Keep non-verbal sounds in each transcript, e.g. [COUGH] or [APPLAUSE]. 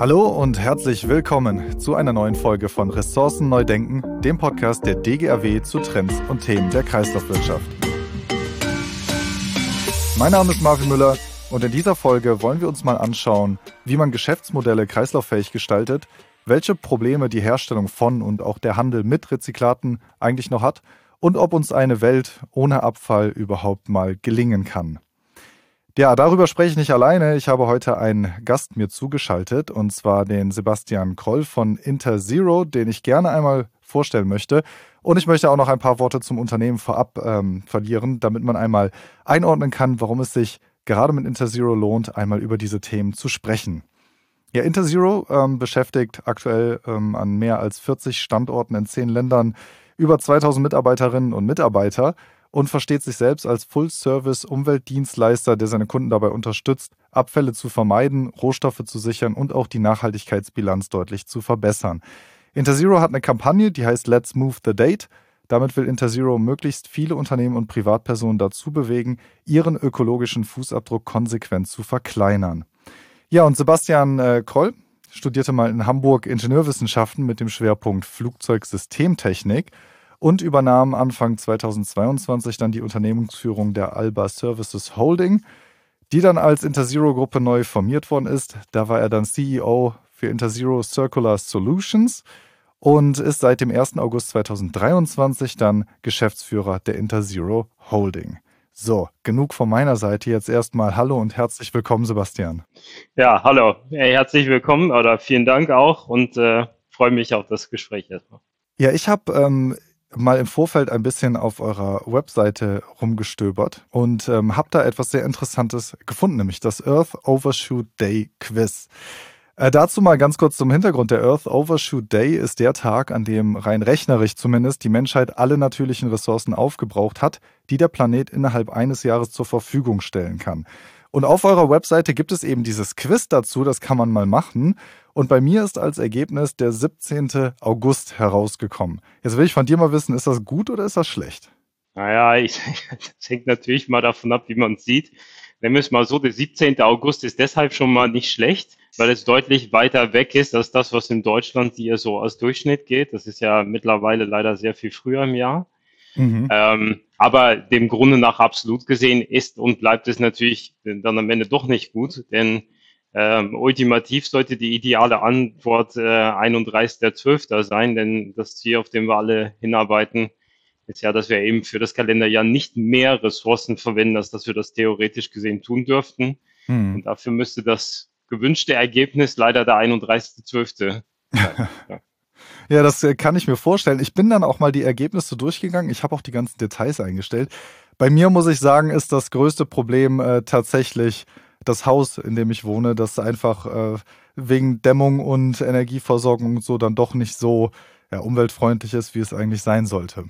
Hallo und herzlich willkommen zu einer neuen Folge von Ressourcen neu denken, dem Podcast der DGAW zu Trends und Themen der Kreislaufwirtschaft. Mein Name ist Marvin Müller und in dieser Folge wollen wir uns mal anschauen, wie man Geschäftsmodelle kreislauffähig gestaltet, welche Probleme die Herstellung von und auch der Handel mit Rezyklaten eigentlich noch hat und ob uns eine Welt ohne Abfall überhaupt mal gelingen kann. Ja, darüber spreche ich nicht alleine. Ich habe heute einen Gast mir zugeschaltet, und zwar den Sebastian Kroll von Interzero, den ich gerne einmal vorstellen möchte. Und ich möchte auch noch ein paar Worte zum Unternehmen vorab ähm, verlieren, damit man einmal einordnen kann, warum es sich gerade mit Interzero lohnt, einmal über diese Themen zu sprechen. Ja, Interzero ähm, beschäftigt aktuell ähm, an mehr als 40 Standorten in zehn Ländern über 2000 Mitarbeiterinnen und Mitarbeiter und versteht sich selbst als Full-Service-Umweltdienstleister, der seine Kunden dabei unterstützt, Abfälle zu vermeiden, Rohstoffe zu sichern und auch die Nachhaltigkeitsbilanz deutlich zu verbessern. Interzero hat eine Kampagne, die heißt Let's Move the Date. Damit will Interzero möglichst viele Unternehmen und Privatpersonen dazu bewegen, ihren ökologischen Fußabdruck konsequent zu verkleinern. Ja, und Sebastian äh, Kroll studierte mal in Hamburg Ingenieurwissenschaften mit dem Schwerpunkt Flugzeugsystemtechnik und übernahm Anfang 2022 dann die Unternehmensführung der Alba Services Holding, die dann als Interzero-Gruppe neu formiert worden ist. Da war er dann CEO für Interzero Circular Solutions und ist seit dem 1. August 2023 dann Geschäftsführer der Interzero Holding. So, genug von meiner Seite. Jetzt erstmal Hallo und herzlich willkommen, Sebastian. Ja, hallo. Herzlich willkommen oder vielen Dank auch und äh, freue mich auf das Gespräch erstmal. Ja, ich habe ähm, mal im Vorfeld ein bisschen auf eurer Webseite rumgestöbert und ähm, habe da etwas sehr Interessantes gefunden, nämlich das Earth Overshoot Day Quiz. Äh, dazu mal ganz kurz zum Hintergrund. Der Earth Overshoot Day ist der Tag, an dem rein rechnerisch zumindest die Menschheit alle natürlichen Ressourcen aufgebraucht hat, die der Planet innerhalb eines Jahres zur Verfügung stellen kann. Und auf eurer Webseite gibt es eben dieses Quiz dazu, das kann man mal machen. Und bei mir ist als Ergebnis der 17. August herausgekommen. Jetzt will ich von dir mal wissen, ist das gut oder ist das schlecht? Naja, ich, das hängt natürlich mal davon ab, wie man es sieht. Nehmen wir es mal so, der 17. August ist deshalb schon mal nicht schlecht, weil es deutlich weiter weg ist als das, was in Deutschland hier so als Durchschnitt geht. Das ist ja mittlerweile leider sehr viel früher im Jahr. Mhm. Ähm, aber dem Grunde nach absolut gesehen ist und bleibt es natürlich dann am Ende doch nicht gut, denn ähm, ultimativ sollte die ideale Antwort äh, 31.12. sein, denn das Ziel, auf dem wir alle hinarbeiten, ist ja, dass wir eben für das Kalenderjahr nicht mehr Ressourcen verwenden, als dass wir das theoretisch gesehen tun dürften. Hm. Und dafür müsste das gewünschte Ergebnis leider der 31.12. sein. [LAUGHS] ja. Ja, das äh, kann ich mir vorstellen. Ich bin dann auch mal die Ergebnisse durchgegangen. Ich habe auch die ganzen Details eingestellt. Bei mir muss ich sagen, ist das größte Problem äh, tatsächlich das Haus, in dem ich wohne, das einfach äh, wegen Dämmung und Energieversorgung und so dann doch nicht so ja, umweltfreundlich ist, wie es eigentlich sein sollte.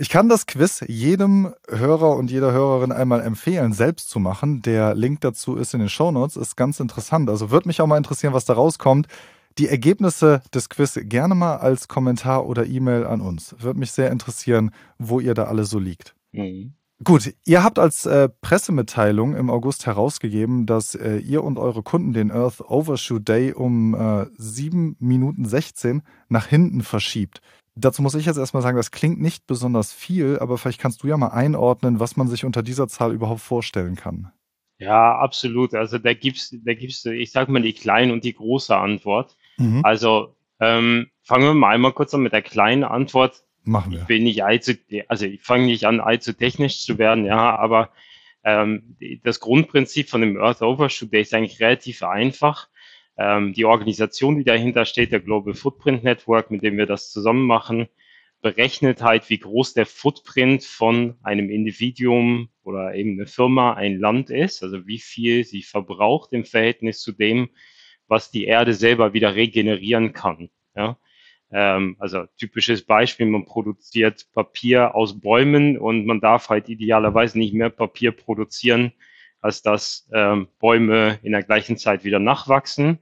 Ich kann das Quiz jedem Hörer und jeder Hörerin einmal empfehlen, selbst zu machen. Der Link dazu ist in den Shownotes, ist ganz interessant. Also würde mich auch mal interessieren, was da rauskommt. Die Ergebnisse des Quiz gerne mal als Kommentar oder E-Mail an uns. Würde mich sehr interessieren, wo ihr da alle so liegt. Mhm. Gut, ihr habt als äh, Pressemitteilung im August herausgegeben, dass äh, ihr und eure Kunden den Earth Overshoot Day um äh, 7 Minuten 16 nach hinten verschiebt. Dazu muss ich jetzt erstmal sagen, das klingt nicht besonders viel, aber vielleicht kannst du ja mal einordnen, was man sich unter dieser Zahl überhaupt vorstellen kann. Ja, absolut. Also da gibt's, da gibt's, ich sag mal die kleine und die große Antwort. Mhm. Also ähm, fangen wir mal einmal kurz an mit der kleinen Antwort. Machen wir. Ich will nicht allzu, also ich fange nicht an, allzu technisch zu werden, ja, aber ähm, das Grundprinzip von dem Earth Overshoot Day ist eigentlich relativ einfach. Ähm, die Organisation, die dahinter steht, der Global Footprint Network, mit dem wir das zusammen machen, berechnet halt, wie groß der Footprint von einem Individuum oder eben eine Firma, ein Land ist, also wie viel sie verbraucht im Verhältnis zu dem, was die Erde selber wieder regenerieren kann. Ja? Ähm, also typisches Beispiel, man produziert Papier aus Bäumen und man darf halt idealerweise nicht mehr Papier produzieren, als dass ähm, Bäume in der gleichen Zeit wieder nachwachsen.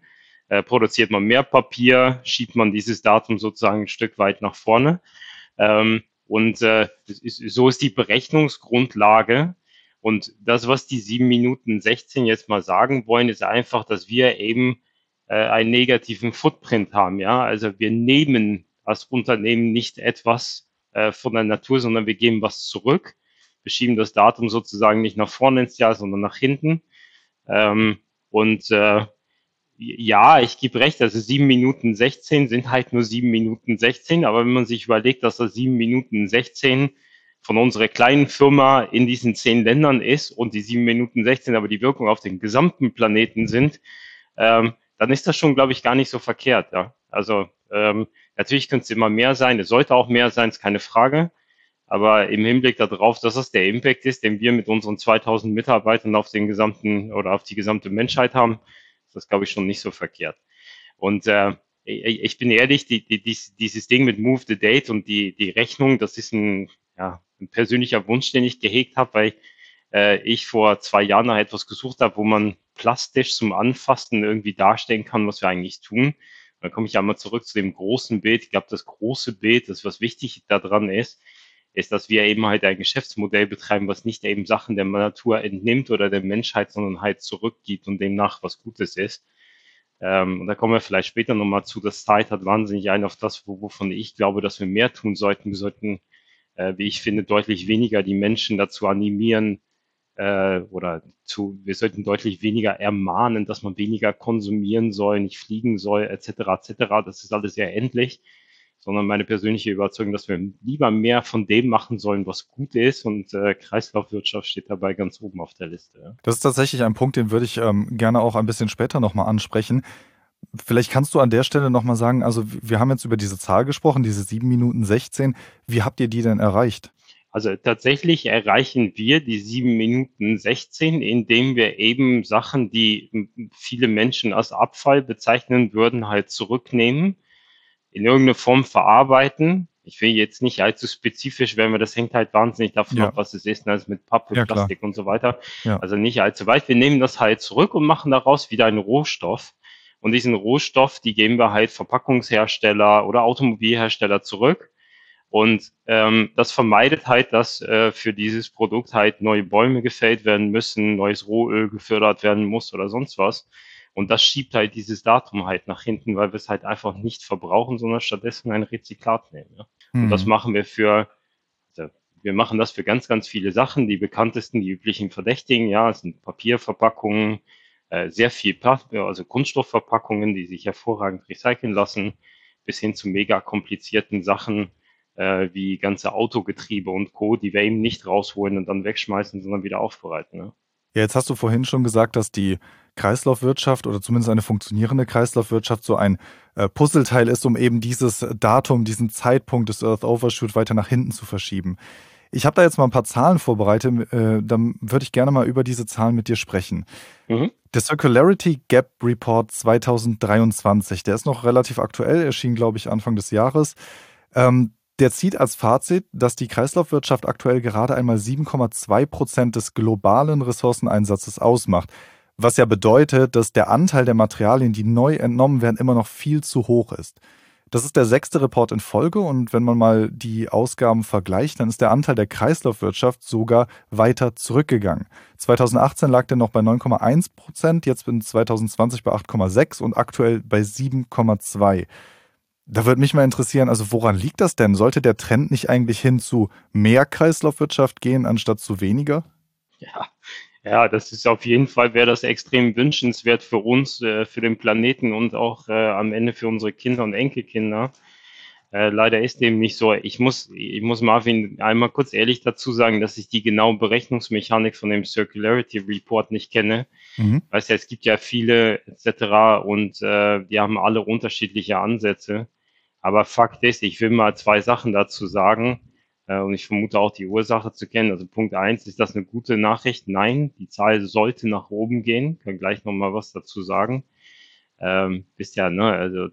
Äh, produziert man mehr Papier, schiebt man dieses Datum sozusagen ein Stück weit nach vorne. Ähm, und äh, ist, so ist die Berechnungsgrundlage. Und das, was die sieben Minuten 16 jetzt mal sagen wollen, ist einfach, dass wir eben einen negativen Footprint haben. Ja, also wir nehmen als Unternehmen nicht etwas äh, von der Natur, sondern wir geben was zurück. Wir schieben das Datum sozusagen nicht nach vorne ins Jahr, sondern nach hinten. Ähm, und äh, ja, ich gebe recht, also sieben Minuten 16 sind halt nur sieben Minuten 16, aber wenn man sich überlegt, dass das sieben Minuten 16 von unserer kleinen Firma in diesen zehn Ländern ist und die sieben Minuten 16 aber die Wirkung auf den gesamten Planeten sind, ähm, dann ist das schon, glaube ich, gar nicht so verkehrt. Ja? Also ähm, natürlich könnte es immer mehr sein, es sollte auch mehr sein, ist keine Frage. Aber im Hinblick darauf, dass das der Impact ist, den wir mit unseren 2000 Mitarbeitern auf den gesamten oder auf die gesamte Menschheit haben, das glaube ich schon nicht so verkehrt. Und äh, ich bin ehrlich, die, die, dieses Ding mit Move the Date und die, die Rechnung, das ist ein, ja, ein persönlicher Wunsch, den ich gehegt habe, weil äh, ich vor zwei Jahren nach etwas gesucht habe, wo man plastisch zum Anfassen irgendwie darstellen kann, was wir eigentlich tun. Dann komme ich einmal zurück zu dem großen Bild. Ich glaube, das große Bild, das was wichtig daran ist, ist, dass wir eben halt ein Geschäftsmodell betreiben, was nicht eben Sachen der Natur entnimmt oder der Menschheit, sondern halt zurückgibt und demnach was Gutes ist. Ähm, und da kommen wir vielleicht später nochmal zu. Das Zeit hat wahnsinnig ein auf das, wovon ich glaube, dass wir mehr tun sollten. Wir sollten, äh, wie ich finde, deutlich weniger die Menschen dazu animieren, äh, oder zu, wir sollten deutlich weniger ermahnen, dass man weniger konsumieren soll, nicht fliegen soll, etc. etc. Das ist alles sehr endlich sondern meine persönliche Überzeugung, dass wir lieber mehr von dem machen sollen, was gut ist und äh, Kreislaufwirtschaft steht dabei ganz oben auf der Liste. Das ist tatsächlich ein Punkt, den würde ich ähm, gerne auch ein bisschen später nochmal ansprechen. Vielleicht kannst du an der Stelle nochmal sagen, also wir haben jetzt über diese Zahl gesprochen, diese 7 Minuten 16. Wie habt ihr die denn erreicht? Also tatsächlich erreichen wir die 7 Minuten 16, indem wir eben Sachen, die viele Menschen als Abfall bezeichnen würden, halt zurücknehmen in irgendeiner Form verarbeiten. Ich will jetzt nicht allzu spezifisch werden, weil das hängt halt wahnsinnig davon ja. ab, was es ist, ne? also mit Pappe, ja, Plastik klar. und so weiter. Ja. Also nicht allzu weit. Wir nehmen das halt zurück und machen daraus wieder einen Rohstoff. Und diesen Rohstoff, die geben wir halt Verpackungshersteller oder Automobilhersteller zurück. Und ähm, das vermeidet halt, dass äh, für dieses Produkt halt neue Bäume gefällt werden müssen, neues Rohöl gefördert werden muss oder sonst was. Und das schiebt halt dieses Datum halt nach hinten, weil wir es halt einfach nicht verbrauchen, sondern stattdessen ein Rezyklat nehmen. Ja? Mhm. Und das hm. machen wir für, also wir machen das für ganz, ganz viele Sachen. Die bekanntesten, die üblichen Verdächtigen, ja, sind Papierverpackungen, äh, sehr viel Plastik, also Kunststoffverpackungen, die sich hervorragend recyceln lassen, bis hin zu mega komplizierten Sachen, äh, wie ganze Autogetriebe und Co., die wir eben nicht rausholen und dann wegschmeißen, sondern wieder aufbereiten. Ne? Ja, jetzt hast du vorhin schon gesagt, dass die Kreislaufwirtschaft oder zumindest eine funktionierende Kreislaufwirtschaft so ein äh, Puzzleteil ist, um eben dieses Datum, diesen Zeitpunkt des Earth Overshoot weiter nach hinten zu verschieben. Ich habe da jetzt mal ein paar Zahlen vorbereitet, äh, dann würde ich gerne mal über diese Zahlen mit dir sprechen. Mhm. Der Circularity Gap Report 2023, der ist noch relativ aktuell, erschien, glaube ich, Anfang des Jahres. Ähm, der zieht als Fazit, dass die Kreislaufwirtschaft aktuell gerade einmal 7,2 Prozent des globalen Ressourceneinsatzes ausmacht was ja bedeutet, dass der Anteil der Materialien, die neu entnommen werden, immer noch viel zu hoch ist. Das ist der sechste Report in Folge und wenn man mal die Ausgaben vergleicht, dann ist der Anteil der Kreislaufwirtschaft sogar weiter zurückgegangen. 2018 lag der noch bei 9,1 Prozent, jetzt bin 2020 bei 8,6 und aktuell bei 7,2. Da würde mich mal interessieren, also woran liegt das denn? Sollte der Trend nicht eigentlich hin zu mehr Kreislaufwirtschaft gehen, anstatt zu weniger? Ja, ja, das ist auf jeden Fall, wäre das extrem wünschenswert für uns, äh, für den Planeten und auch äh, am Ende für unsere Kinder und Enkelkinder. Äh, leider ist dem nicht so. Ich muss, ich muss Marvin einmal kurz ehrlich dazu sagen, dass ich die genaue Berechnungsmechanik von dem Circularity Report nicht kenne. Mhm. Weißt ja, es gibt ja viele etc. und die haben alle unterschiedliche Ansätze. Aber Fakt ist, ich will mal zwei Sachen dazu sagen. Äh, und ich vermute auch die Ursache zu kennen. Also Punkt eins, ist das eine gute Nachricht? Nein, die Zahl sollte nach oben gehen. Kann gleich nochmal was dazu sagen. Ähm, wisst ja, ne, also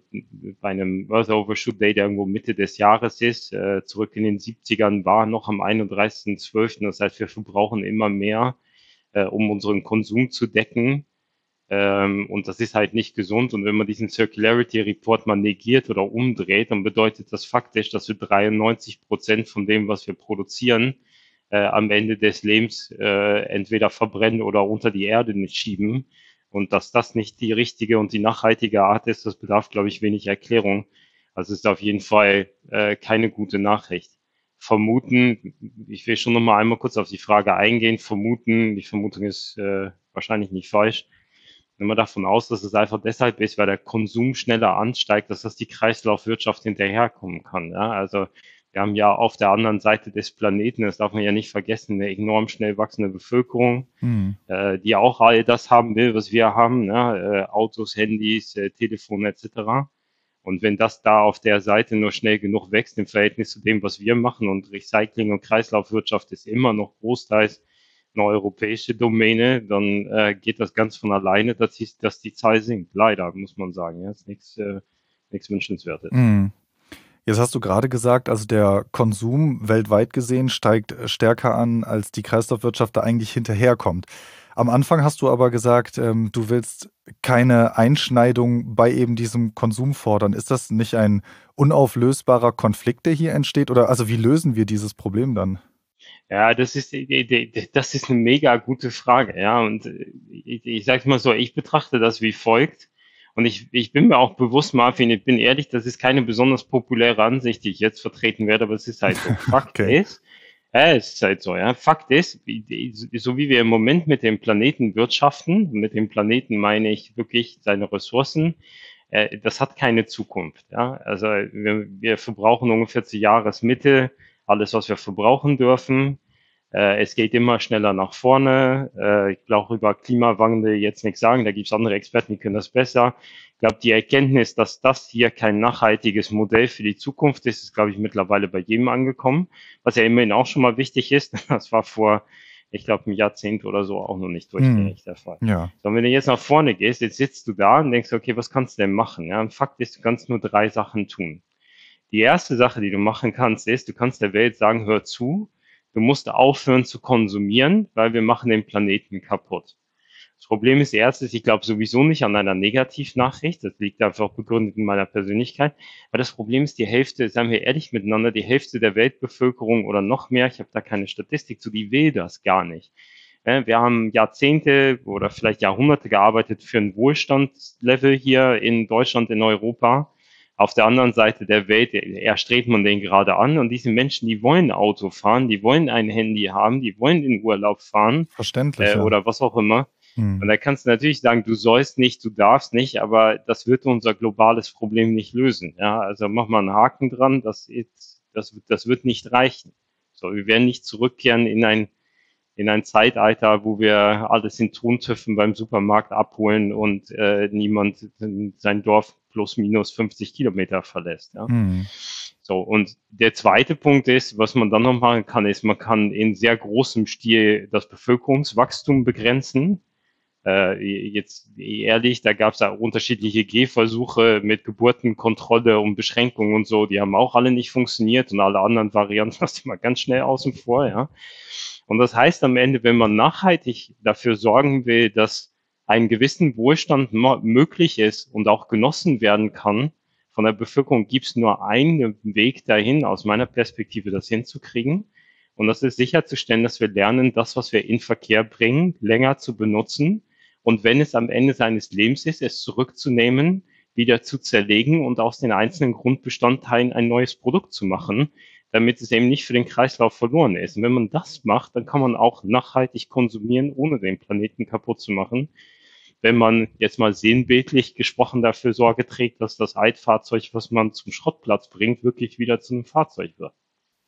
bei einem Earth Overshoot Day, der irgendwo Mitte des Jahres ist, äh, zurück in den 70ern war noch am 31.12. Das heißt, wir verbrauchen immer mehr, äh, um unseren Konsum zu decken. Ähm, und das ist halt nicht gesund. Und wenn man diesen Circularity Report mal negiert oder umdreht, dann bedeutet das faktisch, dass wir 93 Prozent von dem, was wir produzieren, äh, am Ende des Lebens äh, entweder verbrennen oder unter die Erde schieben. Und dass das nicht die richtige und die nachhaltige Art ist, das bedarf, glaube ich, wenig Erklärung. Also ist auf jeden Fall äh, keine gute Nachricht. Vermuten, ich will schon noch mal einmal kurz auf die Frage eingehen, vermuten, die Vermutung ist äh, wahrscheinlich nicht falsch, wenn man davon aus, dass es einfach deshalb ist, weil der Konsum schneller ansteigt, dass das die Kreislaufwirtschaft hinterherkommen kann. Ja? Also wir haben ja auf der anderen Seite des Planeten, das darf man ja nicht vergessen, eine enorm schnell wachsende Bevölkerung, mhm. äh, die auch all das haben will, was wir haben, ne? äh, Autos, Handys, äh, Telefone etc. Und wenn das da auf der Seite nur schnell genug wächst im Verhältnis zu dem, was wir machen und Recycling und Kreislaufwirtschaft ist immer noch großteils eine europäische Domäne, dann äh, geht das ganz von alleine, dass die, dass die Zahl sinkt. Leider, muss man sagen. Ja, ist nichts äh, nichts Wünschenswertes. Mm. Jetzt hast du gerade gesagt, also der Konsum weltweit gesehen steigt stärker an, als die Kreislaufwirtschaft da eigentlich hinterherkommt. Am Anfang hast du aber gesagt, ähm, du willst keine Einschneidung bei eben diesem Konsum fordern. Ist das nicht ein unauflösbarer Konflikt, der hier entsteht? Oder also wie lösen wir dieses Problem dann? Ja, das ist, das ist eine mega gute Frage. Ja, und ich, ich sage mal so, ich betrachte das wie folgt. Und ich, ich bin mir auch bewusst, Marvin, ich bin ehrlich, das ist keine besonders populäre Ansicht, die ich jetzt vertreten werde, aber es ist halt so. [LAUGHS] Fakt okay. ist, ja, es ist halt so, ja. Fakt ist, so wie wir im Moment mit dem Planeten wirtschaften, mit dem Planeten meine ich wirklich seine Ressourcen, äh, das hat keine Zukunft. Ja. Also wir, wir verbrauchen ungefähr zur Jahresmitte alles, was wir verbrauchen dürfen. Äh, es geht immer schneller nach vorne. Äh, ich glaube, über Klimawandel jetzt nichts sagen. Da gibt es andere Experten, die können das besser. Ich glaube, die Erkenntnis, dass das hier kein nachhaltiges Modell für die Zukunft ist, ist, glaube ich, mittlerweile bei jedem angekommen. Was ja immerhin auch schon mal wichtig ist. [LAUGHS] Das war vor, ich glaube, einem Jahrzehnt oder so auch noch nicht durchgängig hm. der Fall. Ja. So, und wenn du jetzt nach vorne gehst, jetzt sitzt du da und denkst, okay, was kannst du denn machen? Ja, und Fakt ist, du kannst nur drei Sachen tun. Die erste Sache, die du machen kannst, ist, du kannst der Welt sagen, hör zu, du musst aufhören zu konsumieren, weil wir machen den Planeten kaputt. Das Problem ist erstens, ich glaube sowieso nicht an einer Negativnachricht. Das liegt einfach begründet in meiner Persönlichkeit. Aber das Problem ist, die Hälfte, seien wir ehrlich miteinander, die Hälfte der Weltbevölkerung oder noch mehr, ich habe da keine Statistik zu, die will das gar nicht. Wir haben Jahrzehnte oder vielleicht Jahrhunderte gearbeitet für ein Wohlstandslevel hier in Deutschland, in Europa auf der anderen Seite der Welt erstrebt man den gerade an und diese Menschen, die wollen Auto fahren, die wollen ein Handy haben, die wollen in Urlaub fahren. Verständlich. Äh, oder was auch immer. Hm. Und da kannst du natürlich sagen, du sollst nicht, du darfst nicht, aber das wird unser globales Problem nicht lösen. Ja, also mach mal einen Haken dran, das, ist, das, das wird nicht reichen. So, wir werden nicht zurückkehren in ein, in ein Zeitalter, wo wir alles in Tontöpfen beim Supermarkt abholen und äh, niemand sein Dorf plus minus 50 Kilometer verlässt. Ja. Mhm. So, und der zweite Punkt ist, was man dann noch machen kann, ist, man kann in sehr großem Stil das Bevölkerungswachstum begrenzen. Äh, jetzt ehrlich, da gab es ja unterschiedliche Gehversuche mit Geburtenkontrolle und Beschränkungen und so, die haben auch alle nicht funktioniert und alle anderen Varianten [LAUGHS] lasse ich mal ganz schnell außen vor, ja. Und das heißt am Ende, wenn man nachhaltig dafür sorgen will, dass einen gewissen Wohlstand möglich ist und auch genossen werden kann von der Bevölkerung, gibt es nur einen Weg dahin, aus meiner Perspektive das hinzukriegen. Und das ist sicherzustellen, dass wir lernen, das, was wir in Verkehr bringen, länger zu benutzen. Und wenn es am Ende seines Lebens ist, es zurückzunehmen, wieder zu zerlegen und aus den einzelnen Grundbestandteilen ein neues Produkt zu machen, damit es eben nicht für den Kreislauf verloren ist. Und wenn man das macht, dann kann man auch nachhaltig konsumieren, ohne den Planeten kaputt zu machen wenn man jetzt mal sinnbildlich gesprochen dafür Sorge trägt, dass das Altfahrzeug, was man zum Schrottplatz bringt, wirklich wieder zu einem Fahrzeug wird.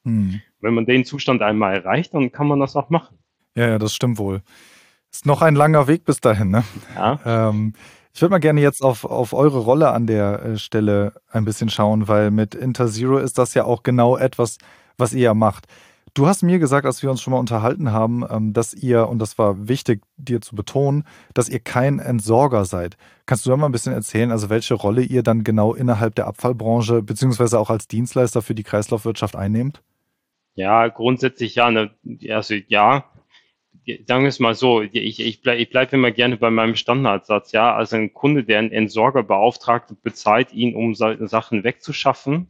Hm. Wenn man den Zustand einmal erreicht, dann kann man das auch machen. Ja, ja, das stimmt wohl. Ist noch ein langer Weg bis dahin, ne? Ja. Ähm, ich würde mal gerne jetzt auf, auf eure Rolle an der äh, Stelle ein bisschen schauen, weil mit Interzero ist das ja auch genau etwas, was ihr ja macht. Du hast mir gesagt, als wir uns schon mal unterhalten haben, ähm, dass ihr, und das war wichtig dir zu betonen, dass ihr kein Entsorger seid. Kannst du da mal ein bisschen erzählen, also welche Rolle ihr dann genau innerhalb der Abfallbranche beziehungsweise auch als Dienstleister für die Kreislaufwirtschaft einnehmt? Ja, grundsätzlich ja. Ne, also ja, sagen wir es mal so, ich, ich bleibe ich bleib immer gerne bei meinem Standardsatz, ja. Also ein Kunde, der einen Entsorger beauftragt, bezahlt ihn, um Sachen wegzuschaffen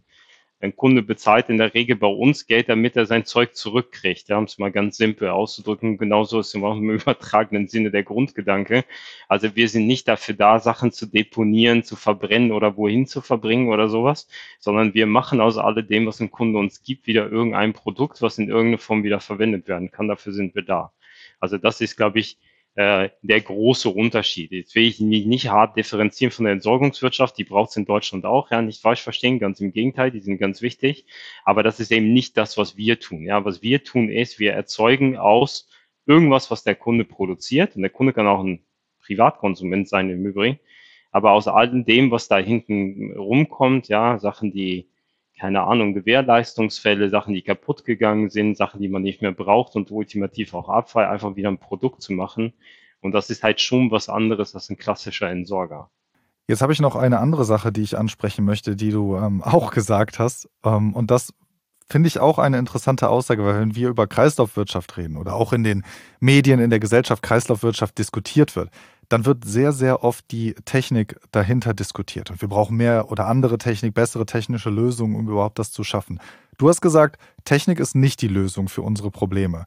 ein Kunde bezahlt in der Regel bei uns Geld, damit er sein Zeug zurückkriegt. Ja, um es mal ganz simpel auszudrücken. Genauso ist im [LAUGHS] übertragenen Sinne der Grundgedanke. Also wir sind nicht dafür da, Sachen zu deponieren, zu verbrennen oder wohin zu verbringen oder sowas, sondern wir machen aus alledem, was ein Kunde uns gibt, wieder irgendein Produkt, was in irgendeiner Form wieder verwendet werden kann. Dafür sind wir da. Also das ist, glaube ich, äh, der große Unterschied. Jetzt will ich mich nicht hart differenzieren von der Entsorgungswirtschaft, die braucht es in Deutschland auch, ja, nicht falsch verstehen, ganz im Gegenteil, die sind ganz wichtig, aber das ist eben nicht das, was wir tun. Ja, was wir tun ist, wir erzeugen aus irgendwas, was der Kunde produziert, und der Kunde kann auch ein Privatkonsument sein im Übrigen, aber aus all dem, was da hinten rumkommt, ja, Sachen, die keine Ahnung, Gewährleistungsfälle, Sachen, die kaputt gegangen sind, Sachen, die man nicht mehr braucht und ultimativ auch Abfall, einfach wieder ein Produkt zu machen. Und das ist halt schon was anderes als ein klassischer Entsorger. Jetzt habe ich noch eine andere Sache, die ich ansprechen möchte, die du ähm, [LAUGHS] auch gesagt hast. Ähm, und das finde ich auch eine interessante Aussage, weil wenn wir über Kreislaufwirtschaft reden oder auch in den Medien, in der Gesellschaft Kreislaufwirtschaft diskutiert wird, dann wird sehr, sehr oft die Technik dahinter diskutiert. Und wir brauchen mehr oder andere Technik, bessere technische Lösungen, um überhaupt das zu schaffen. Du hast gesagt, Technik ist nicht die Lösung für unsere Probleme.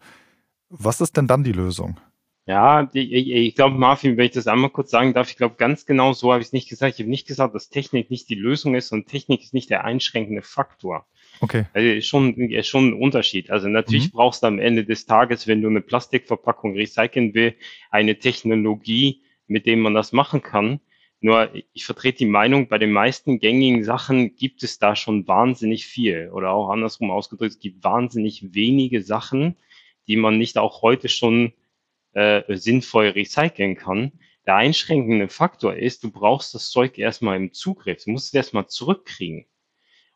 Was ist denn dann die Lösung? Ja, ich, ich glaube, Marvin, wenn ich das einmal kurz sagen darf, ich glaube, ganz genau so habe ich es nicht gesagt. Ich habe nicht gesagt, dass Technik nicht die Lösung ist und Technik ist nicht der einschränkende Faktor. Okay. Also ist schon, schon ein Unterschied. Also natürlich mhm. brauchst du am Ende des Tages, wenn du eine Plastikverpackung recyceln will, eine Technologie, mit dem man das machen kann. Nur ich vertrete die Meinung, bei den meisten gängigen Sachen gibt es da schon wahnsinnig viel. Oder auch andersrum ausgedrückt, es gibt wahnsinnig wenige Sachen, die man nicht auch heute schon äh, sinnvoll recyceln kann. Der einschränkende Faktor ist, du brauchst das Zeug erstmal im Zugriff. Du musst es erstmal zurückkriegen.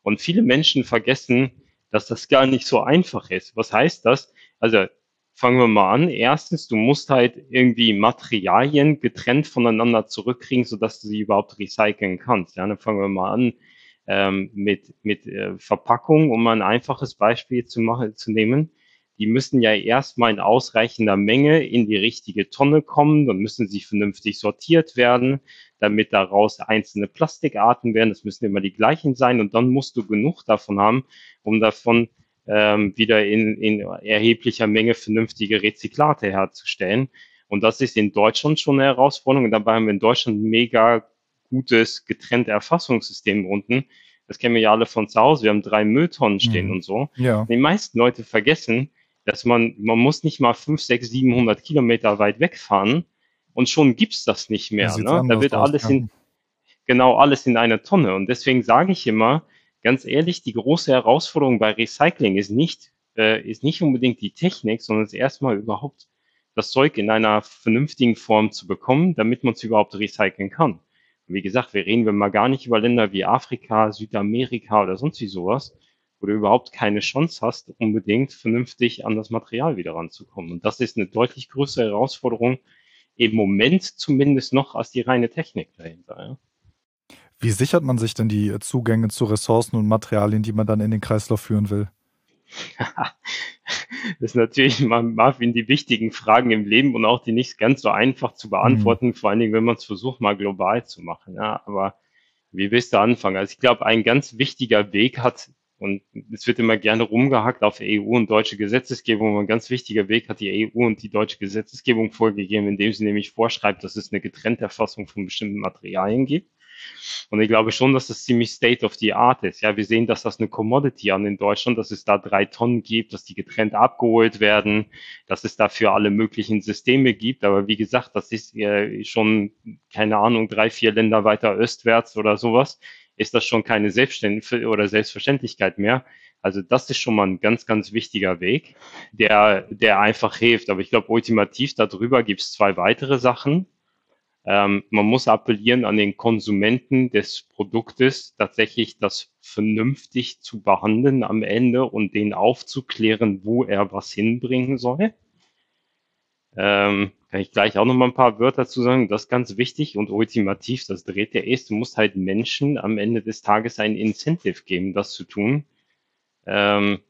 Und viele Menschen vergessen, dass das gar nicht so einfach ist. Was heißt das? Also fangen wir mal an. Erstens, du musst halt irgendwie Materialien getrennt voneinander zurückkriegen, sodass du sie überhaupt recyceln kannst. Ja, dann fangen wir mal an ähm, mit, mit äh, Verpackung, um mal ein einfaches Beispiel zu machen, zu nehmen. Die müssen ja erstmal in ausreichender Menge in die richtige Tonne kommen, dann müssen sie vernünftig sortiert werden, damit daraus einzelne Plastikarten werden. Das müssen immer die gleichen sein und dann musst du genug davon haben, um davon ähm, wieder in, in erheblicher Menge vernünftige Rezyklate herzustellen. Und das ist in Deutschland schon eine Herausforderung. Und dabei haben wir in Deutschland ein mega gutes getrennte Erfassungssystem unten. Das kennen wir ja alle von zu Hause. Wir haben drei Mülltonnen stehen mhm. und so. Ja. Die meisten Leute vergessen, dass man, man muss nicht mal 5, 6, 700 Kilometer weit wegfahren und schon gibt's das nicht mehr. Ne? Da wird alles in, genau alles in einer Tonne. Und deswegen sage ich immer, ganz ehrlich, die große Herausforderung bei Recycling ist nicht, äh, ist nicht unbedingt die Technik, sondern es ist erstmal überhaupt das Zeug in einer vernünftigen Form zu bekommen, damit man es überhaupt recyceln kann. Und wie gesagt, wir reden wir mal gar nicht über Länder wie Afrika, Südamerika oder sonst wie sowas, wo du überhaupt keine Chance hast, unbedingt vernünftig an das Material wieder ranzukommen. Und das ist eine deutlich größere Herausforderung, im Moment zumindest noch, als die reine Technik dahinter. Ja. Wie sichert man sich denn die Zugänge zu Ressourcen und Materialien, die man dann in den Kreislauf führen will? [LAUGHS] das ist natürlich, Marvin, die wichtigen Fragen im Leben und auch die nicht ganz so einfach zu beantworten, mhm. vor allen Dingen, wenn man es versucht, mal global zu machen. Ja, aber wie willst du anfangen? Also ich glaube, ein ganz wichtiger Weg hat, und es wird immer gerne rumgehackt auf EU und deutsche Gesetzesgebung, aber ein ganz wichtiger Weg hat die EU und die deutsche Gesetzesgebung vorgegeben, indem sie nämlich vorschreibt, dass es eine getrennte Erfassung von bestimmten Materialien gibt. Und ich glaube schon, dass das ziemlich State of the Art ist. Ja, wir sehen, dass das eine Commodity an in Deutschland, dass es da drei Tonnen gibt, dass die getrennt abgeholt werden, dass es dafür alle möglichen Systeme gibt. Aber wie gesagt, das ist äh, schon, keine Ahnung, drei, vier Länder weiter östwärts oder sowas, ist das schon keine Selbstständigkeit oder Selbstverständlichkeit mehr. Also das ist schon mal ein ganz, ganz wichtiger Weg, der, der einfach hilft. Aber ich glaube, ultimativ darüber gibt es zwei weitere Sachen. Ähm, man muss appellieren an den Konsumenten des Produktes, tatsächlich das vernünftig zu behandeln am Ende und den aufzuklären, wo er was hinbringen soll. Ähm, kann ich gleich auch noch mal ein paar Wörter zu sagen. Das ist ganz wichtig und ultimativ, das dreht der ist, du musst halt Menschen am Ende des Tages ein Incentive geben, das zu tun, ähm,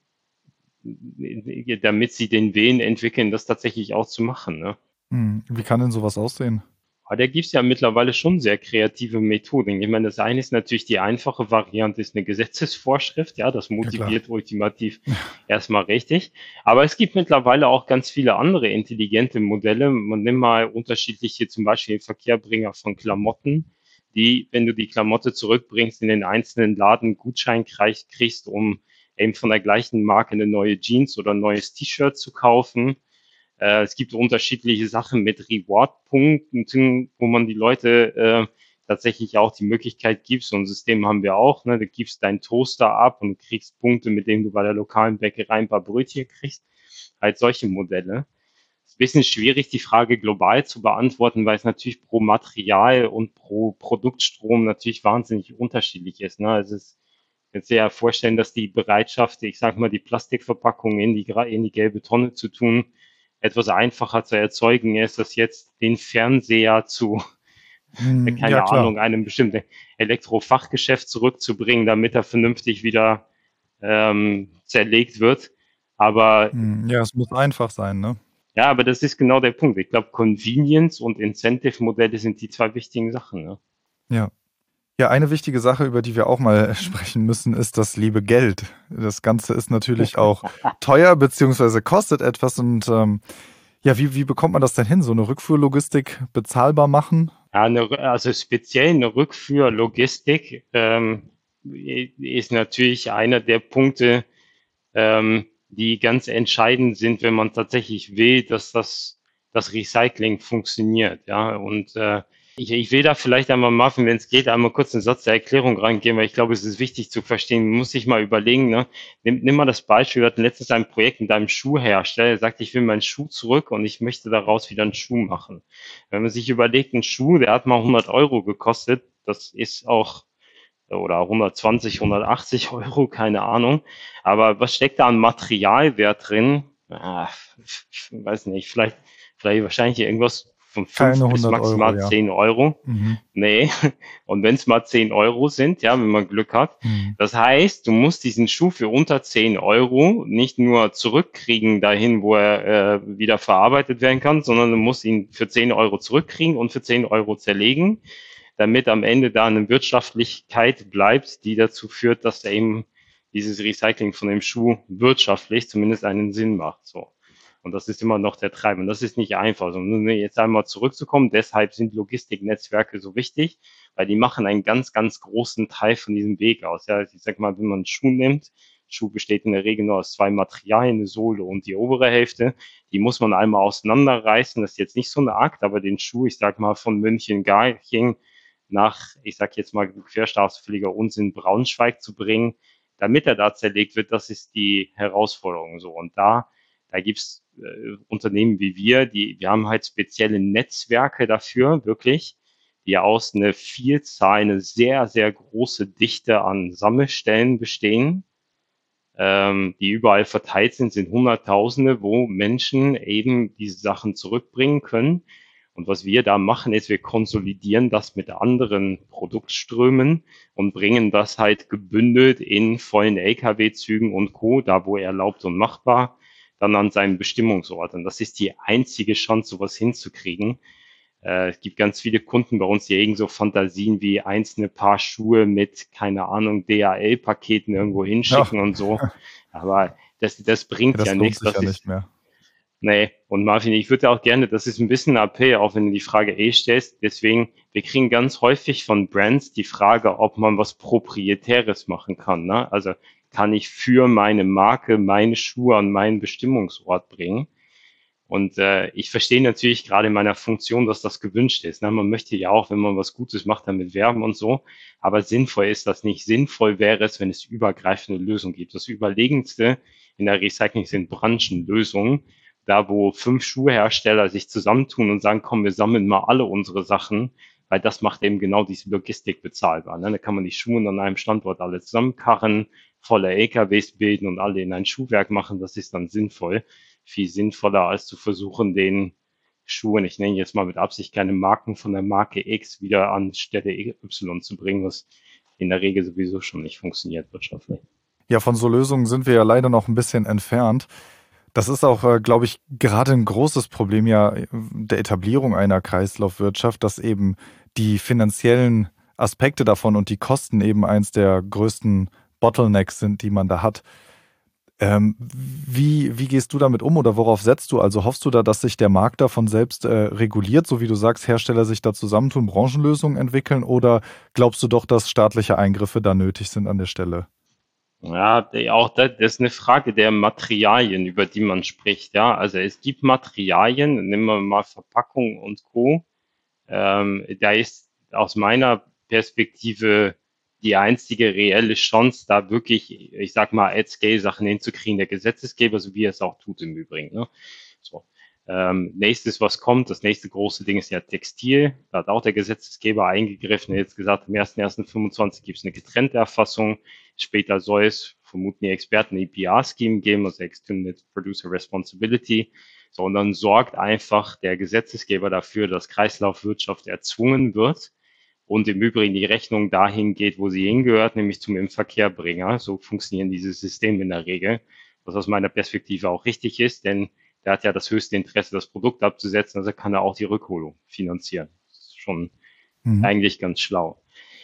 damit sie den Willen entwickeln, das tatsächlich auch zu machen. Ne? Hm, wie kann denn sowas aussehen? Aber da gibt es ja mittlerweile schon sehr kreative Methoden. Ich meine, das eine ist natürlich die einfache Variante, ist eine Gesetzesvorschrift, ja, das motiviert ja, ultimativ erstmal richtig. Aber es gibt mittlerweile auch ganz viele andere intelligente Modelle. Man nimmt mal unterschiedliche, zum Beispiel Verkehrbringer von Klamotten, die, wenn du die Klamotte zurückbringst, in den einzelnen Laden Gutschein kriegst, um eben von der gleichen Marke eine neue Jeans oder ein neues T-Shirt zu kaufen äh, es gibt unterschiedliche Sachen mit Reward-Punkten, wo man die Leute äh, tatsächlich auch die Möglichkeit gibt. So ein System haben wir auch. Ne? Du gibst deinen Toaster ab und kriegst Punkte, mit denen du bei der lokalen Bäckerei ein paar Brötchen kriegst. Halt solche Modelle. Ist ein bisschen schwierig, die Frage global zu beantworten, weil es natürlich pro Material und pro Produktstrom natürlich wahnsinnig unterschiedlich ist. Ne? Also es ist jetzt sehr vorstellen, dass die Bereitschaft, ich sage mal, die Plastikverpackung in die, in die gelbe Tonne zu tun, etwas einfacher zu erzeugen ist, als jetzt den Fernseher zu, hm, keine ja, Ahnung, einem bestimmten Elektrofachgeschäft zurückzubringen, damit er vernünftig wieder ähm, zerlegt wird. Aber hm, ja, es muss einfach sein, ne? Ja, aber das ist genau der Punkt. Ich glaube, Convenience und Incentive-Modelle sind die zwei wichtigen Sachen. Ne? Ja, ja, eine wichtige Sache, über die wir auch mal [LAUGHS] sprechen müssen, ist das liebe Geld. Das Ganze ist natürlich auch teuer beziehungsweise kostet etwas und ähm, ja, wie, wie bekommt man das denn hin, so eine Rückführlogistik bezahlbar machen? Ja, eine, also speziell eine Rückführlogistik ähm, ist natürlich einer der Punkte, ähm, die ganz entscheidend sind, wenn man tatsächlich will, dass das, das Recycling funktioniert. Ja, und äh, ich, ich will da vielleicht einmal, Marvin, wenn es geht, einmal kurz einen Satz der Erklärung reingehen, weil ich glaube, es ist wichtig zu verstehen. Muss sich mal überlegen, ne? nimm, nimm mal das Beispiel, wir hatten letztens ein Projekt mit einem Schuhhersteller, der sagt, ich will meinen Schuh zurück und ich möchte daraus wieder einen Schuh machen. Wenn man sich überlegt, ein Schuh, der hat mal 100 Euro gekostet, das ist auch oder 120, 180 Euro, keine Ahnung. Aber was steckt da an Materialwert drin? Ah, ich weiß nicht, vielleicht, vielleicht wahrscheinlich irgendwas von 5 bis maximal Euro, ja. 10 Euro. Mhm. Nee. [LAUGHS] Und wenn es mal 10 Euro sind, ja, wenn man Glück hat. Mhm. Das heißt, du musst diesen Schuh für unter 10 Euro nicht nur zurückkriegen dahin, wo er äh, wieder verarbeitet werden kann, sondern du musst ihn für 10 Euro zurückkriegen und für 10 Euro zerlegen, damit am Ende da eine Wirtschaftlichkeit bleibt, die dazu führt, dass eben dieses Recycling von dem Schuh wirtschaftlich zumindest einen Sinn macht. So. Und das ist immer noch der Treiber. Und das ist nicht einfach. Also, um jetzt einmal zurückzukommen, deshalb sind Logistiknetzwerke so wichtig, weil die machen einen ganz, ganz großen Teil von diesem Weg aus. Ja, ich sag mal, wenn man einen Schuh nimmt, Schuh besteht in der Regel nur aus zwei Materialien, eine Sohle und die obere Hälfte. Die muss man einmal auseinanderreißen. Das ist jetzt nicht so ein Akt, aber den Schuh, ich sag mal, von München Garching nach, ich sag jetzt mal, querstaatsfälliger Unsinn Braunschweig zu bringen, damit er da zerlegt wird, das ist die Herausforderung so. Und da da gibt's äh, Unternehmen wie wir, die, wir haben halt spezielle Netzwerke dafür, wirklich, die aus einer Vielzahl, eine sehr, sehr große Dichte an Sammelstellen bestehen, ähm, die überall verteilt sind, sind Hunderttausende, wo Menschen eben diese Sachen zurückbringen können. Und was wir da machen, ist, wir konsolidieren das mit anderen Produktströmen und bringen das halt gebündelt in vollen Lkw-Zügen und Co., da wo erlaubt und machbar, dann an seinem Bestimmungsort. Und das ist die einzige Chance, sowas hinzukriegen. Äh, es gibt ganz viele Kunden bei uns, die irgend so Fantasien wie einzelne Paar Schuhe mit, keine Ahnung, DHL-Paketen irgendwo hinschicken ja. und so. [LAUGHS] Aber das, das bringt ja, das ja nichts. Das ja ist, nicht mehr. Nee, und Marvin, ich würde auch gerne, das ist ein bisschen ein Appell, auch wenn du die Frage eh stellst. Deswegen, wir kriegen ganz häufig von Brands die Frage, ob man was Proprietäres machen kann. Ne? Also kann ich für meine Marke meine Schuhe an meinen Bestimmungsort bringen. Und äh, ich verstehe natürlich gerade in meiner Funktion, dass das gewünscht ist. Ne? Man möchte ja auch, wenn man was Gutes macht, damit werben und so. Aber sinnvoll ist das nicht. Sinnvoll wäre es, wenn es übergreifende Lösungen gibt. Das Überlegendste in der Recycling sind Branchenlösungen. Da, wo fünf Schuhhersteller sich zusammentun und sagen, komm, wir sammeln mal alle unsere Sachen, weil das macht eben genau diese Logistik bezahlbar. Ne? Da kann man die Schuhe an einem Standort alle zusammenkarren, voller LKWs bilden und alle in ein Schuhwerk machen, das ist dann sinnvoll. Viel sinnvoller, als zu versuchen, den Schuhen, ich nenne jetzt mal mit Absicht keine Marken von der Marke X wieder an Stelle Y zu bringen, was in der Regel sowieso schon nicht funktioniert wirtschaftlich. Ja, von so Lösungen sind wir ja leider noch ein bisschen entfernt. Das ist auch, äh, glaube ich, gerade ein großes Problem ja äh, der Etablierung einer Kreislaufwirtschaft, dass eben die finanziellen Aspekte davon und die Kosten eben eins der größten Bottlenecks sind, die man da hat. Ähm, wie, wie gehst du damit um oder worauf setzt du? Also hoffst du da, dass sich der Markt davon selbst äh, reguliert, so wie du sagst, Hersteller sich da zusammentun, Branchenlösungen entwickeln oder glaubst du doch, dass staatliche Eingriffe da nötig sind an der Stelle? Ja, auch das, ist eine Frage der Materialien, über die man spricht. Ja, also es gibt Materialien, nehmen wir mal Verpackung und Co. Ähm, da ist aus meiner Perspektive die einzige reelle Chance, da wirklich, ich sag mal, Ad-Scale-Sachen hinzukriegen, der Gesetzesgeber, so wie er es auch tut im Übrigen. Ne? So. Ähm, nächstes, was kommt, das nächste große Ding ist ja Textil. Da hat auch der Gesetzesgeber eingegriffen, jetzt gesagt, am 1.1.25 gibt es eine getrennte Erfassung. Später soll es, vermuten die Experten, EPR-Scheme geben, also Extended Producer Responsibility. So, und dann sorgt einfach der Gesetzesgeber dafür, dass Kreislaufwirtschaft erzwungen wird und im Übrigen die Rechnung dahin geht, wo sie hingehört, nämlich zum Inverkehrbringer. So funktionieren diese Systeme in der Regel, was aus meiner Perspektive auch richtig ist, denn der hat ja das höchste Interesse, das Produkt abzusetzen, also kann er auch die Rückholung finanzieren. Das ist schon mhm. eigentlich ganz schlau.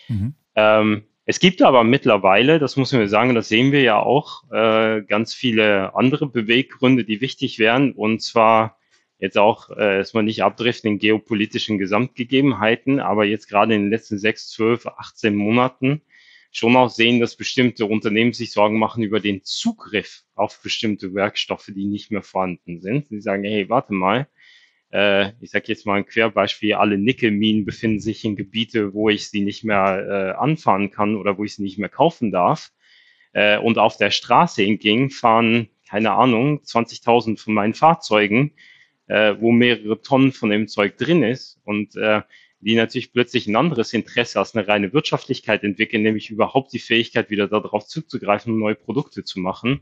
Mhm. Ähm, es gibt aber mittlerweile, das muss man sagen, das sehen wir ja auch, äh, ganz viele andere Beweggründe, die wichtig wären. Und zwar jetzt auch äh, erstmal nicht abdriften in geopolitischen Gesamtgegebenheiten, aber jetzt gerade in den letzten sechs, zwölf, 18 Monaten schon auch sehen, dass bestimmte Unternehmen sich Sorgen machen über den Zugriff auf bestimmte Werkstoffe, die nicht mehr vorhanden sind. Sie sagen, hey, warte mal, äh, ich sage jetzt mal ein Querbeispiel, alle Nickelminen befinden sich in Gebiete, wo ich sie nicht mehr äh, anfahren kann oder wo ich sie nicht mehr kaufen darf. Äh, und auf der Straße hingegen fahren, keine Ahnung, 20.000 von meinen Fahrzeugen äh, wo mehrere Tonnen von dem Zeug drin ist und äh, die natürlich plötzlich ein anderes Interesse als eine reine Wirtschaftlichkeit entwickeln, nämlich überhaupt die Fähigkeit, wieder darauf zuzugreifen, neue Produkte zu machen.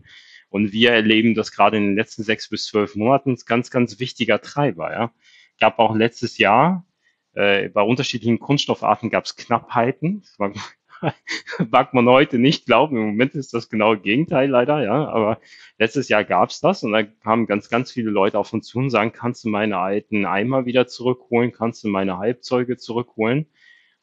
Und wir erleben das gerade in den letzten sechs bis zwölf Monaten als ganz, ganz wichtiger Treiber. Ja. Gab auch letztes Jahr äh, bei unterschiedlichen Kunststoffarten gab es Knappheiten. [LAUGHS] mag man heute nicht glauben. Im Moment ist das genau Gegenteil leider, ja. Aber letztes Jahr gab's das und da kamen ganz, ganz viele Leute auf uns zu und sagen, kannst du meine alten Eimer wieder zurückholen? Kannst du meine Halbzeuge zurückholen?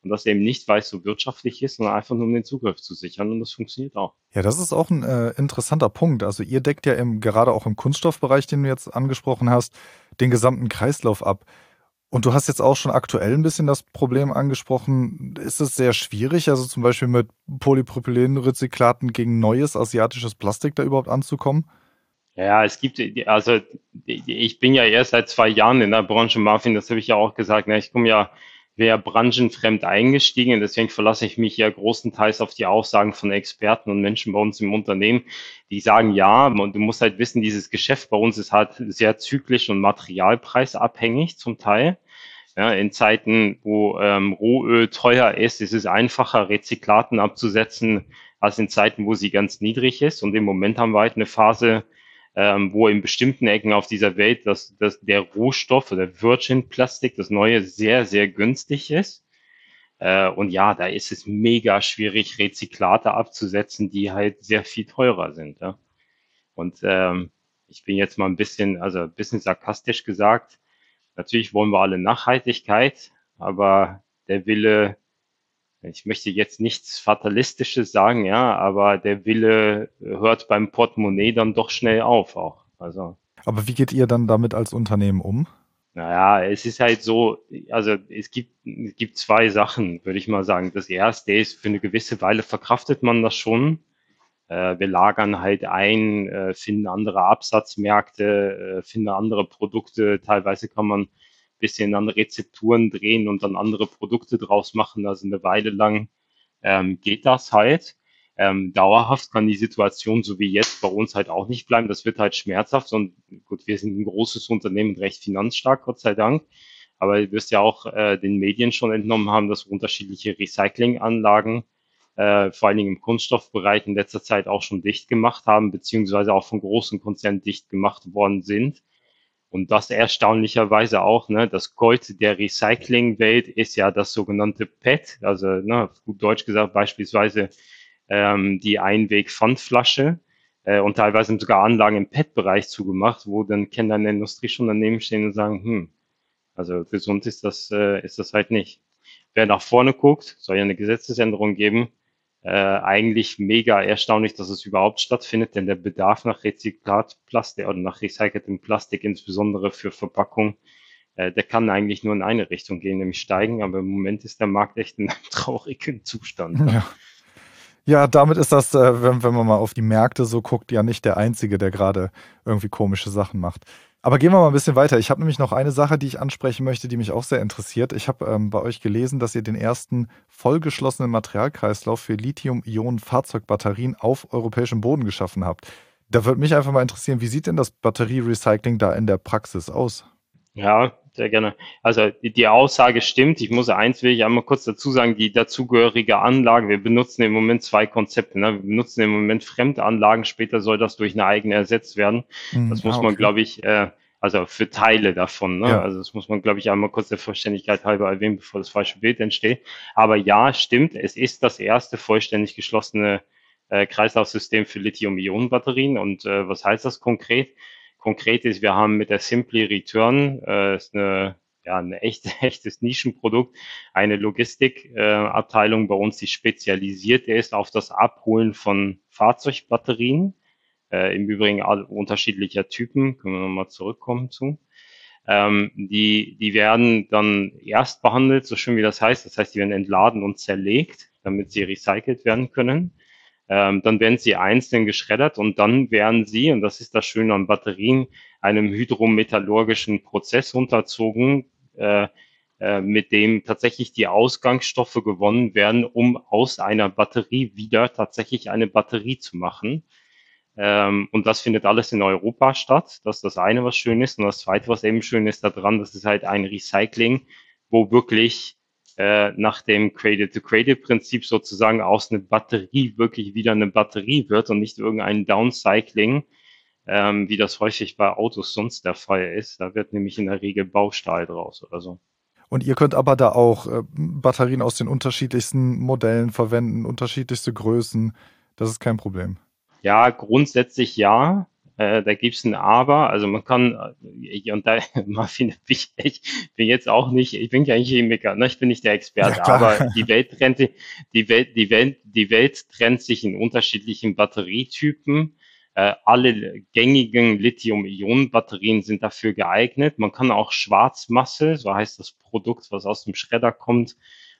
Und das eben nicht, weil es so wirtschaftlich ist, sondern einfach nur um den Zugriff zu sichern. Und das funktioniert auch. Ja, das ist auch ein äh, interessanter Punkt. Also ihr deckt ja im, gerade auch im Kunststoffbereich, den du jetzt angesprochen hast, den gesamten Kreislauf ab. Und du hast jetzt auch schon aktuell ein bisschen das Problem angesprochen. Ist es sehr schwierig, also zum Beispiel mit Polypropylenrezyklaten gegen neues asiatisches Plastik da überhaupt anzukommen? Ja, es gibt, also ich bin ja erst seit zwei Jahren in der Branche, Marvin, das habe ich ja auch gesagt. Ne? Ich komme ja, wäre branchenfremd eingestiegen, deswegen verlasse ich mich ja großenteils auf die Aussagen von Experten und Menschen bei uns im Unternehmen, die sagen, ja, und du musst halt wissen, dieses Geschäft bei uns ist halt sehr zyklisch und materialpreisabhängig zum Teil. Ja, in Zeiten, wo ähm, Rohöl teuer ist, ist es einfacher, Rezyklaten abzusetzen, als in Zeiten, wo sie ganz niedrig ist. Und im Moment haben wir halt eine Phase, ähm, wo in bestimmten Ecken auf dieser Welt das, das, der Rohstoff oder Virgin Plastik, das neue, sehr, sehr günstig ist. Äh, und ja, da ist es mega schwierig, Rezyklate abzusetzen, die halt sehr viel teurer sind. Ja? Und ähm, ich bin jetzt mal ein bisschen, also ein bisschen sarkastisch gesagt, Natürlich wollen wir alle Nachhaltigkeit, aber der Wille, ich möchte jetzt nichts Fatalistisches sagen, ja, aber der Wille hört beim Portemonnaie dann doch schnell auf auch. Also. Aber wie geht ihr dann damit als Unternehmen um? Naja, es ist halt so, also es gibt, es gibt zwei Sachen, würde ich mal sagen. Das erste ist, für eine gewisse Weile verkraftet man das schon. Äh, wir lagern halt ein, äh, finden andere Absatzmärkte, äh, finden andere Produkte. Teilweise kann man ein bisschen an Rezepturen drehen und dann andere Produkte draus machen. Also eine Weile lang ähm, geht das halt. Ähm, dauerhaft kann die Situation so wie jetzt bei uns halt auch nicht bleiben. Das wird halt schmerzhaft und gut, wir sind ein großes Unternehmen, recht finanzstark, Gott sei Dank. Aber du wirst ja auch äh, den Medien schon entnommen haben, dass unterschiedliche Recyclinganlagen äh, vor allen Dingen im Kunststoffbereich in letzter Zeit auch schon dicht gemacht haben, beziehungsweise auch von großen Konzernen dicht gemacht worden sind. Und das erstaunlicherweise auch, ne, das Gold der Recyclingwelt ist ja das sogenannte PET, also ne, gut Deutsch gesagt beispielsweise ähm, die Einweg-Pfandflasche. äh, und teilweise sogar Anlagen im PET-Bereich zugemacht, wo dann Kinder in der Industrie schon daneben stehen und sagen, hm, also gesund ist das, äh, ist das halt nicht. Wer nach vorne guckt, soll ja eine Gesetzesänderung geben. Äh, eigentlich mega erstaunlich, dass es überhaupt stattfindet, denn der Bedarf nach Rezyklatplastik oder nach recyceltem Plastik, insbesondere für Verpackung, äh, der kann eigentlich nur in eine Richtung gehen, nämlich steigen. Aber im Moment ist der Markt echt in einem [LAUGHS] traurigen Zustand. Ja. Ja, damit ist das, äh, wenn, wenn man mal auf die Märkte so guckt, ja nicht der Einzige, der gerade irgendwie komische Sachen macht. Aber gehen wir mal ein bisschen weiter. Ich habe nämlich noch eine Sache, die ich ansprechen möchte, die mich auch sehr interessiert. Ich habe ähm, bei euch gelesen, dass ihr den ersten vollgeschlossenen Materialkreislauf für Lithium-Ionen-Fahrzeugbatterien auf europäischem Boden geschaffen habt. Da würde mich einfach mal interessieren, wie sieht denn das Batterierecycling da in der Praxis aus? Ja, sehr gerne. Also die, die, Aussage stimmt. Ich muss eins will ich einmal kurz dazu sagen, die dazugehörige Anlage. Wir benutzen im Moment zwei Konzepte. Ne? Wir benutzen im Moment Fremdanlagen. Später soll das durch eine eigene ersetzt werden. Mhm, das muss ah, okay. man, glaube ich, äh, also für Teile davon. Ne? Ja. Also das muss man, glaube ich, einmal kurz der Vollständigkeit halber erwähnen, bevor das falsche Bild entsteht. Aber ja, stimmt. Es ist das erste vollständig geschlossene äh, Kreislaufsystem für Lithium-Ionen-Batterien. Und äh, was heißt das konkret? Konkret ist, wir haben mit der Simply Return, äh, ist eine, ja, ein echt, [LAUGHS] echtes Nischenprodukt, eine Logistikabteilung äh, bei uns, die spezialisiert ist auf das Abholen von Fahrzeugbatterien, äh, im Übrigen unterschiedlicher Typen, können wir nochmal zurückkommen zu. Ähm, die, die werden dann erst behandelt, so schön wie das heißt. Das heißt, die werden entladen und zerlegt, damit sie recycelt werden können. Ähm, dann werden sie einzeln geschreddert und dann werden sie, und das ist das Schöne an Batterien, einem hydrometallurgischen Prozess unterzogen, äh, äh, mit dem tatsächlich die Ausgangsstoffe gewonnen werden, um aus einer Batterie wieder tatsächlich eine Batterie zu machen. Ähm, und das findet alles in Europa statt. Das ist das eine, was schön ist. Und das zweite, was eben schön ist daran, das ist halt ein Recycling, wo wirklich äh, nach dem Cradle-to-Cradle-Prinzip sozusagen aus einer Batterie wirklich wieder eine Batterie wird und nicht irgendein Downcycling, ähm, wie das häufig bei Autos sonst der Fall ist. Da wird nämlich in der Regel Baustahl draus oder so. Und ihr könnt aber da auch äh, Batterien aus den unterschiedlichsten Modellen verwenden, unterschiedlichste Größen. Das ist kein Problem. Ja, grundsätzlich ja. Äh, da gibt's ein Aber. Also man kann, äh, und da, [LAUGHS] Marvin, bin ich, ich bin jetzt auch nicht, ich bin ja nicht Chemiker, ne? ich bin nicht der Experte, ja, aber die Welt trennt sich, die Welt, die Welt, die Welt trennt sich in unterschiedlichen Batterietypen. Äh, alle gängigen Lithium-Ionen-Batterien sind dafür geeignet. Man kann auch Schwarzmasse, so heißt das Produkt, was aus dem Schredder kommt,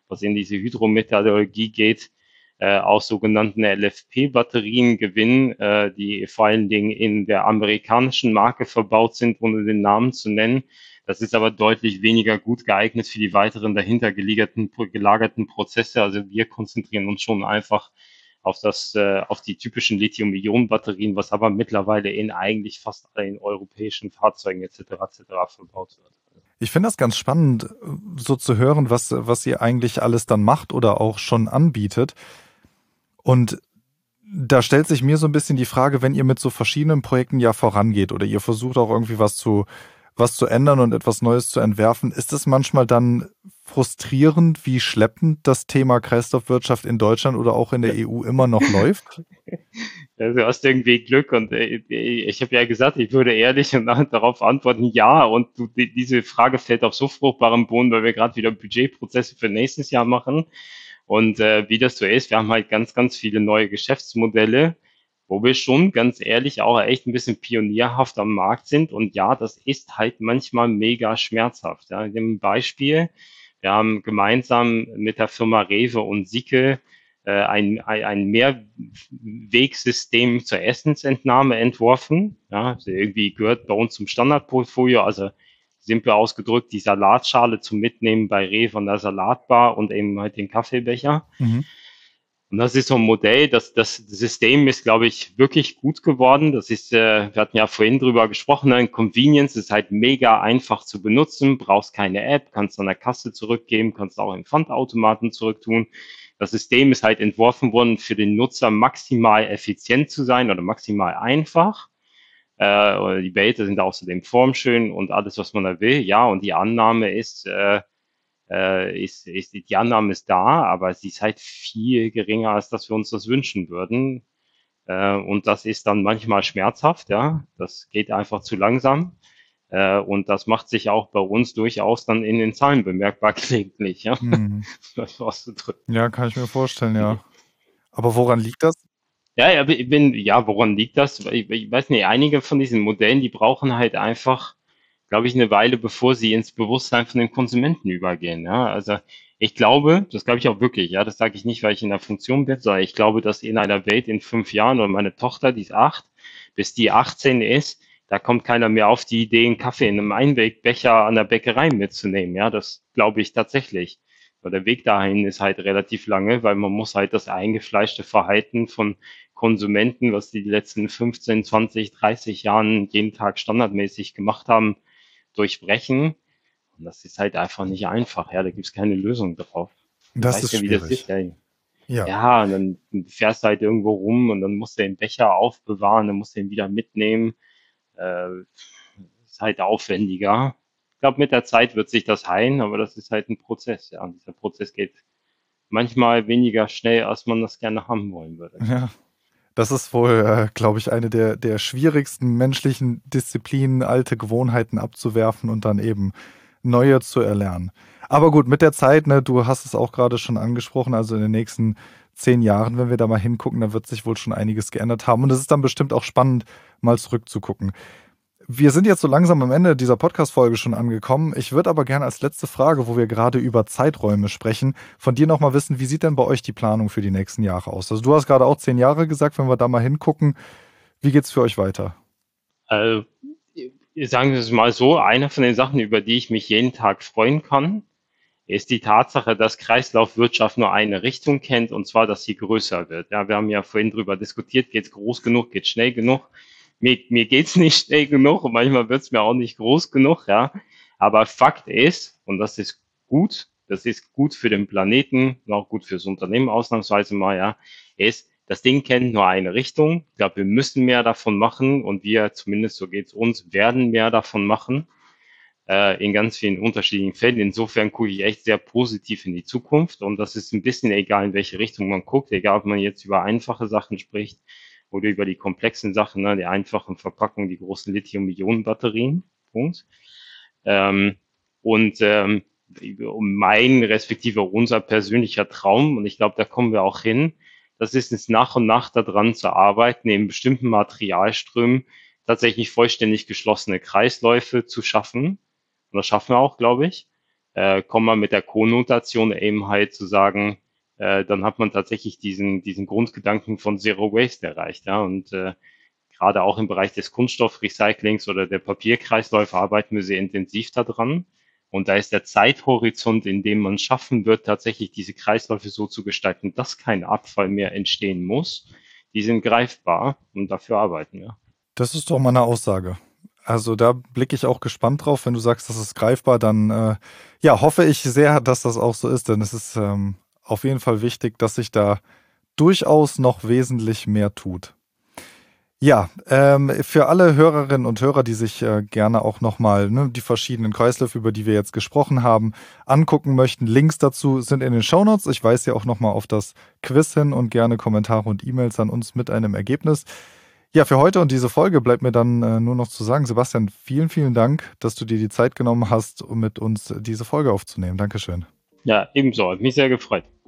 was in diese Hydrometallurgie geht, äh, aus sogenannten LFP-Batterien gewinnen, äh, die vor allen Dingen in der amerikanischen Marke verbaut sind, ohne den Namen zu nennen. Das ist aber deutlich weniger gut geeignet für die weiteren dahinter gelagerten Prozesse. Also wir konzentrieren uns schon einfach auf das, äh, auf die typischen Lithium-Ionen-Batterien, was aber mittlerweile in eigentlich fast allen europäischen Fahrzeugen etc. etc. verbaut wird. Ich finde das ganz spannend, so zu hören, was, was ihr eigentlich alles dann macht oder auch schon anbietet. Und da stellt sich mir so ein bisschen die Frage, wenn ihr mit so verschiedenen Projekten ja vorangeht oder ihr versucht auch irgendwie was zu, was zu ändern und etwas Neues zu entwerfen, ist es manchmal dann frustrierend, wie schleppend das Thema Kreislaufwirtschaft in Deutschland oder auch in der EU immer noch läuft? [LAUGHS] Ja, du hast irgendwie Glück und äh, ich habe ja gesagt, ich würde ehrlich und darauf antworten, ja. Und diese Frage fällt auf so fruchtbarem Boden, weil wir gerade wieder Budgetprozesse für nächstes Jahr machen. Und äh, wie das so ist, wir haben halt ganz, ganz viele neue Geschäftsmodelle, wo wir schon ganz ehrlich auch echt ein bisschen pionierhaft am Markt sind. Und ja, das ist halt manchmal mega schmerzhaft. Ja. Ein Beispiel, wir haben gemeinsam mit der Firma Rewe und Sicke äh, ein, ein Mehrwegsystem zur Essensentnahme entworfen. Ja, also irgendwie gehört bei uns zum Standardportfolio, also simpel ausgedrückt, die Salatschale zum Mitnehmen bei Rewe von der Salatbar und eben halt den Kaffeebecher. Mhm. Und das ist so ein Modell, das, das System ist, glaube ich, wirklich gut geworden. Das ist, äh, wir hatten ja vorhin drüber gesprochen, ein ne? Convenience ist halt mega einfach zu benutzen, brauchst keine App, kannst an der Kasse zurückgeben, kannst auch im Pfandautomaten zurücktun. Das System ist halt entworfen worden, für den Nutzer maximal effizient zu sein oder maximal einfach. Äh, oder die Beta sind außerdem formschön und alles, was man da will. Ja, und die Annahme ist, äh, äh, ist, ist, die Annahme ist da, aber sie ist halt viel geringer, als dass wir uns das wünschen würden. Äh, und das ist dann manchmal schmerzhaft, ja. Das geht einfach zu langsam. Äh, und das macht sich auch bei uns durchaus dann in den Zahlen bemerkbar [LAUGHS] gelegentlich, ja. Mhm. [LAUGHS] ja, kann ich mir vorstellen, ja. [LAUGHS] Aber woran liegt das? Ja, ja, ich bin, ja, woran liegt das? Ich, ich weiß nicht, einige von diesen Modellen, die brauchen halt einfach, glaube ich, eine Weile, bevor sie ins Bewusstsein von den Konsumenten übergehen. Ja, also ich glaube, das glaube ich auch wirklich, ja, das sage ich nicht, weil ich in der Funktion bin, sondern ich glaube, dass in einer Welt in fünf Jahren oder meine Tochter, die ist acht, bis die 18 ist, da kommt keiner mehr auf die Idee, einen Kaffee in einem Einwegbecher an der Bäckerei mitzunehmen. Ja, das glaube ich tatsächlich. Aber der Weg dahin ist halt relativ lange, weil man muss halt das eingefleischte Verhalten von Konsumenten, was die letzten 15, 20, 30 Jahren jeden Tag standardmäßig gemacht haben, durchbrechen. Und das ist halt einfach nicht einfach. Ja, da gibt es keine Lösung drauf. Das ist ja, wie das ist. Ja. Ja. ja, und dann fährst du halt irgendwo rum und dann musst du den Becher aufbewahren, dann musst du ihn wieder mitnehmen. Äh, ist halt aufwendiger. Ich glaube, mit der Zeit wird sich das heilen, aber das ist halt ein Prozess. Ja, und dieser Prozess geht manchmal weniger schnell, als man das gerne haben wollen würde. Ja, das ist wohl, äh, glaube ich, eine der, der schwierigsten menschlichen Disziplinen, alte Gewohnheiten abzuwerfen und dann eben neue zu erlernen. Aber gut, mit der Zeit, ne, du hast es auch gerade schon angesprochen, also in den nächsten zehn Jahren, wenn wir da mal hingucken, dann wird sich wohl schon einiges geändert haben. Und es ist dann bestimmt auch spannend, mal zurückzugucken. Wir sind jetzt so langsam am Ende dieser Podcast-Folge schon angekommen. Ich würde aber gerne als letzte Frage, wo wir gerade über Zeiträume sprechen, von dir nochmal wissen, wie sieht denn bei euch die Planung für die nächsten Jahre aus? Also du hast gerade auch zehn Jahre gesagt, wenn wir da mal hingucken. Wie geht es für euch weiter? Also, sagen wir es mal so, eine von den Sachen, über die ich mich jeden Tag freuen kann, ist die Tatsache, dass Kreislaufwirtschaft nur eine Richtung kennt, und zwar, dass sie größer wird. Ja, wir haben ja vorhin drüber diskutiert, geht es groß genug, geht schnell genug mir, mir geht's [LAUGHS] nicht schnell genug und manchmal wird's mir auch nicht groß genug, ja. Aber Fakt ist, und das ist gut, das ist gut für den Planeten und auch gut fürs Unternehmen ausnahmsweise mal, ja, ist, das Ding kennt nur eine Richtung. Ich glaube, wir müssen mehr davon machen und wir, zumindest so geht's uns, werden mehr davon machen äh, in ganz vielen unterschiedlichen Fällen. Insofern gucke ich echt sehr positiv in die Zukunft und das ist ein bisschen egal, in welche Richtung man guckt, egal ob man jetzt über einfache Sachen spricht oder über die komplexen Sachen, ne, die einfachen Verpackungen, die großen Lithium-Ionen-Batterien. Punkt. Ähm, und ähm, mein respektive unser persönlicher Traum, und ich glaube, da kommen wir auch hin, das ist es nach und nach daran zu arbeiten, in bestimmten Materialströmen tatsächlich vollständig geschlossene Kreisläufe zu schaffen. Und das schaffen wir auch, glaube ich. Äh, kommen wir mit der Konnotation eben halt zu sagen, äh, dann hat man tatsächlich diesen, diesen Grundgedanken von Zero Waste erreicht. Ja? Und äh, gerade auch im Bereich des Kunststoffrecyclings oder der Papierkreisläufe arbeiten wir sehr intensiv daran. Und da ist der Zeithorizont, in dem man schaffen wird, tatsächlich diese Kreisläufe so zu gestalten, dass kein Abfall mehr entstehen muss, die sind greifbar und dafür arbeiten wir. Das ist doch mal eine Aussage. Also da blicke ich auch gespannt drauf. Wenn du sagst, das ist greifbar, dann äh, ja, hoffe ich sehr, dass das auch so ist, denn es ist ähm, auf jeden Fall wichtig, dass sich da durchaus noch wesentlich mehr tut. Ja, ähm, für alle Hörerinnen und Hörer, die sich äh, gerne auch nochmal ne, die verschiedenen Kreisläufe, über die wir jetzt gesprochen haben, angucken möchten, Links dazu sind in den Shownotes. Ich weise ja auch nochmal auf das Quiz hin und gerne Kommentare und E-Mails an uns mit einem Ergebnis. Ja, für heute und diese Folge bleibt mir dann äh, nur noch zu sagen, Sebastian, vielen, vielen Dank, dass du dir die Zeit genommen hast, um mit uns diese Folge aufzunehmen. Dankeschön. Ja, ebenso. Hat mich sehr gefreut.